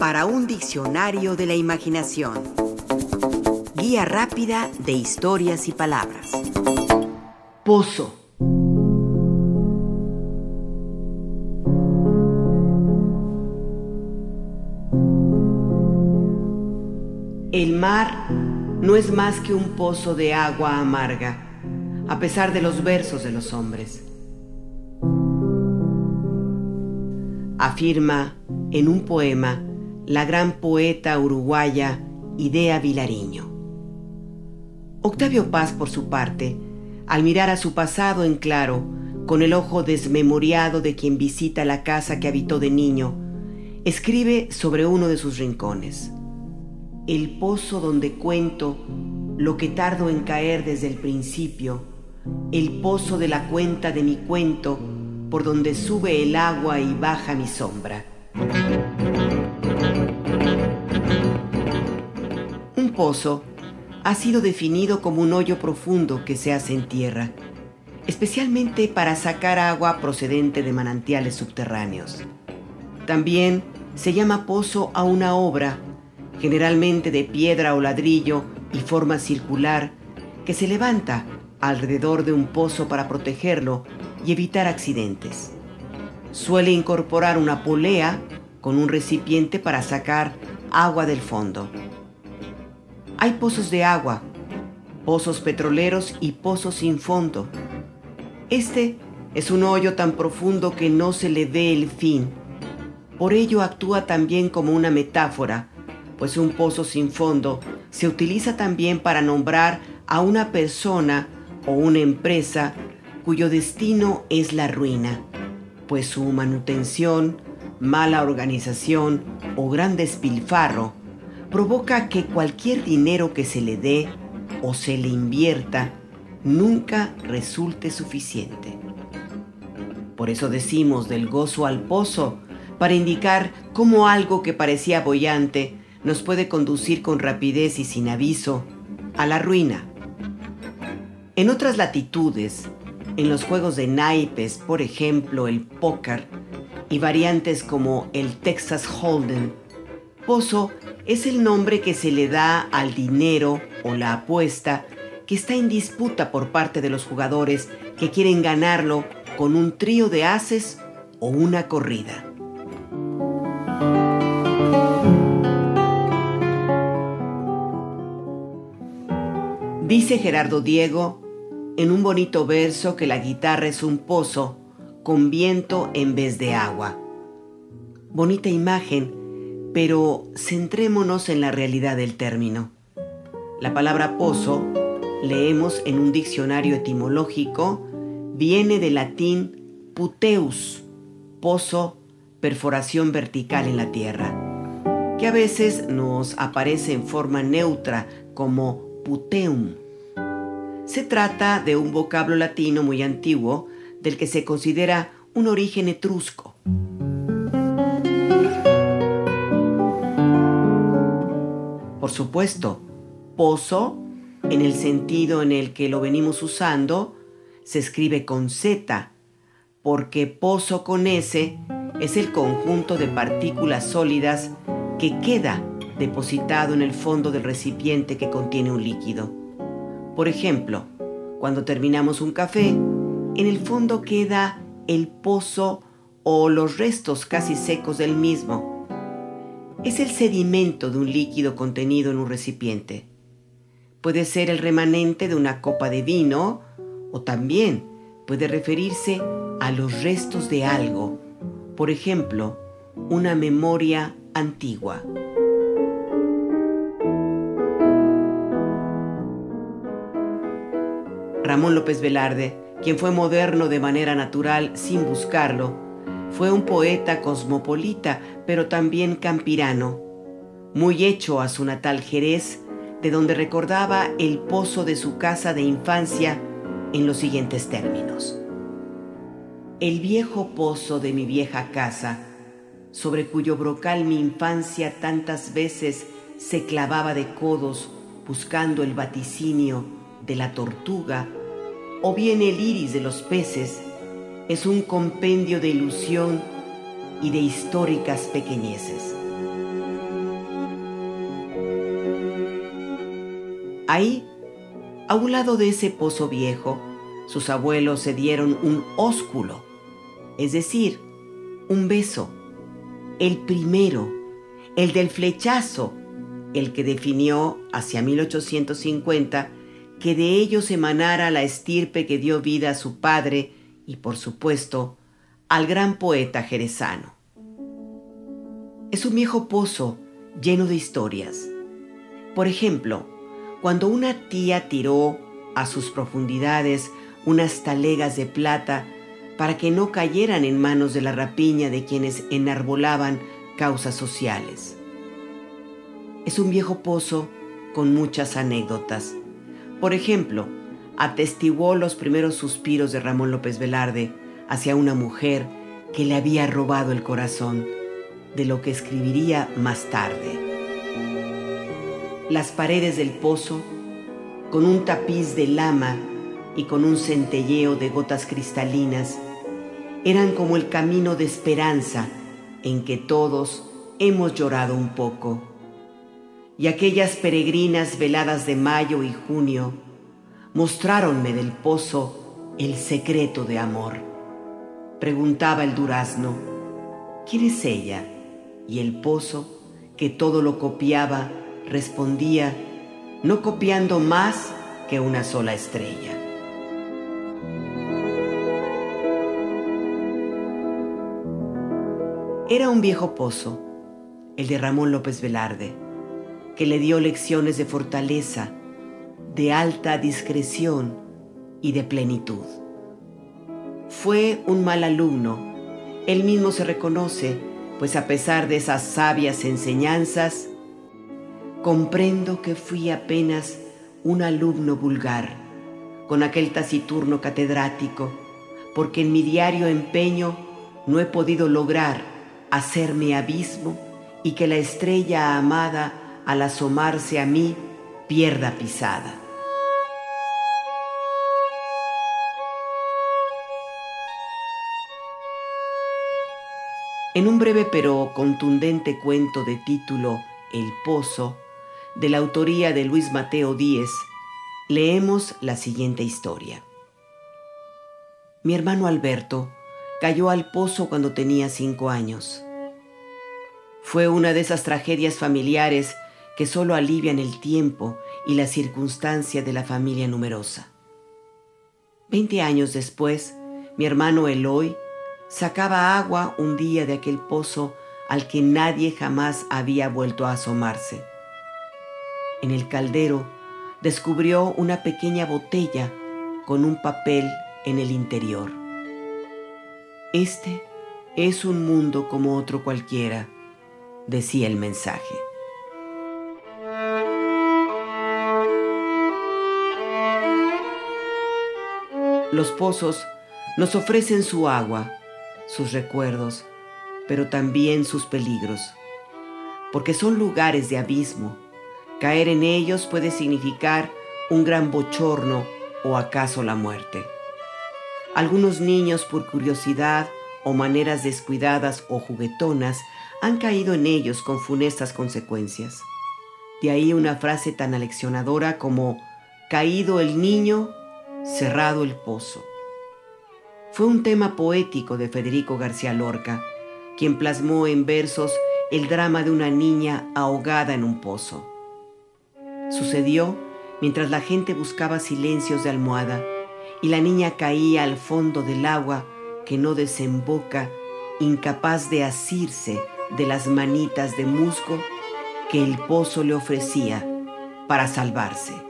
para un diccionario de la imaginación. Guía rápida de historias y palabras. Pozo. El mar no es más que un pozo de agua amarga, a pesar de los versos de los hombres. Afirma en un poema la gran poeta uruguaya Idea Vilariño. Octavio Paz, por su parte, al mirar a su pasado en claro, con el ojo desmemoriado de quien visita la casa que habitó de niño, escribe sobre uno de sus rincones. El pozo donde cuento lo que tardo en caer desde el principio, el pozo de la cuenta de mi cuento, por donde sube el agua y baja mi sombra. Pozo ha sido definido como un hoyo profundo que se hace en tierra, especialmente para sacar agua procedente de manantiales subterráneos. También se llama pozo a una obra, generalmente de piedra o ladrillo y forma circular, que se levanta alrededor de un pozo para protegerlo y evitar accidentes. Suele incorporar una polea con un recipiente para sacar agua del fondo. Hay pozos de agua, pozos petroleros y pozos sin fondo. Este es un hoyo tan profundo que no se le ve el fin. Por ello actúa también como una metáfora, pues un pozo sin fondo se utiliza también para nombrar a una persona o una empresa cuyo destino es la ruina, pues su manutención, mala organización o gran despilfarro provoca que cualquier dinero que se le dé o se le invierta nunca resulte suficiente. Por eso decimos del gozo al pozo, para indicar cómo algo que parecía bollante nos puede conducir con rapidez y sin aviso a la ruina. En otras latitudes, en los juegos de naipes, por ejemplo el póker, y variantes como el Texas Hold'em, pozo es el nombre que se le da al dinero o la apuesta que está en disputa por parte de los jugadores que quieren ganarlo con un trío de haces o una corrida. Dice Gerardo Diego en un bonito verso que la guitarra es un pozo con viento en vez de agua. Bonita imagen pero centrémonos en la realidad del término. La palabra pozo, leemos en un diccionario etimológico, viene del latín puteus, pozo, perforación vertical en la tierra, que a veces nos aparece en forma neutra como puteum. Se trata de un vocablo latino muy antiguo del que se considera un origen etrusco. Por supuesto, pozo, en el sentido en el que lo venimos usando, se escribe con Z, porque pozo con S es el conjunto de partículas sólidas que queda depositado en el fondo del recipiente que contiene un líquido. Por ejemplo, cuando terminamos un café, en el fondo queda el pozo o los restos casi secos del mismo es el sedimento de un líquido contenido en un recipiente. Puede ser el remanente de una copa de vino o también puede referirse a los restos de algo, por ejemplo, una memoria antigua. Ramón López Velarde, quien fue moderno de manera natural sin buscarlo, fue un poeta cosmopolita, pero también campirano, muy hecho a su natal Jerez, de donde recordaba el pozo de su casa de infancia en los siguientes términos. El viejo pozo de mi vieja casa, sobre cuyo brocal mi infancia tantas veces se clavaba de codos buscando el vaticinio de la tortuga, o bien el iris de los peces, es un compendio de ilusión y de históricas pequeñeces. Ahí, a un lado de ese pozo viejo, sus abuelos se dieron un ósculo, es decir, un beso, el primero, el del flechazo, el que definió hacia 1850 que de ellos emanara la estirpe que dio vida a su padre, y, por supuesto, al gran poeta jerezano. Es un viejo pozo lleno de historias. Por ejemplo, cuando una tía tiró a sus profundidades unas talegas de plata para que no cayeran en manos de la rapiña de quienes enarbolaban causas sociales. Es un viejo pozo con muchas anécdotas. Por ejemplo, atestiguó los primeros suspiros de Ramón López Velarde hacia una mujer que le había robado el corazón, de lo que escribiría más tarde. Las paredes del pozo, con un tapiz de lama y con un centelleo de gotas cristalinas, eran como el camino de esperanza en que todos hemos llorado un poco y aquellas peregrinas veladas de mayo y junio mostráronme del pozo el secreto de amor. Preguntaba el durazno, ¿quién es ella? Y el pozo, que todo lo copiaba, respondía, no copiando más que una sola estrella. Era un viejo pozo, el de Ramón López Velarde que le dio lecciones de fortaleza, de alta discreción y de plenitud. Fue un mal alumno, él mismo se reconoce, pues a pesar de esas sabias enseñanzas, comprendo que fui apenas un alumno vulgar, con aquel taciturno catedrático, porque en mi diario empeño no he podido lograr hacerme abismo y que la estrella amada al asomarse a mí, pierda pisada. En un breve pero contundente cuento de título El Pozo, de la autoría de Luis Mateo Díez, leemos la siguiente historia. Mi hermano Alberto cayó al pozo cuando tenía cinco años. Fue una de esas tragedias familiares que solo alivian el tiempo y la circunstancia de la familia numerosa. Veinte años después, mi hermano Eloy sacaba agua un día de aquel pozo al que nadie jamás había vuelto a asomarse. En el caldero descubrió una pequeña botella con un papel en el interior. Este es un mundo como otro cualquiera, decía el mensaje. Los pozos nos ofrecen su agua, sus recuerdos, pero también sus peligros, porque son lugares de abismo. Caer en ellos puede significar un gran bochorno o acaso la muerte. Algunos niños por curiosidad o maneras descuidadas o juguetonas han caído en ellos con funestas consecuencias. De ahí una frase tan aleccionadora como, caído el niño, cerrado el pozo. Fue un tema poético de Federico García Lorca, quien plasmó en versos el drama de una niña ahogada en un pozo. Sucedió mientras la gente buscaba silencios de almohada y la niña caía al fondo del agua que no desemboca, incapaz de asirse de las manitas de musgo que el pozo le ofrecía para salvarse.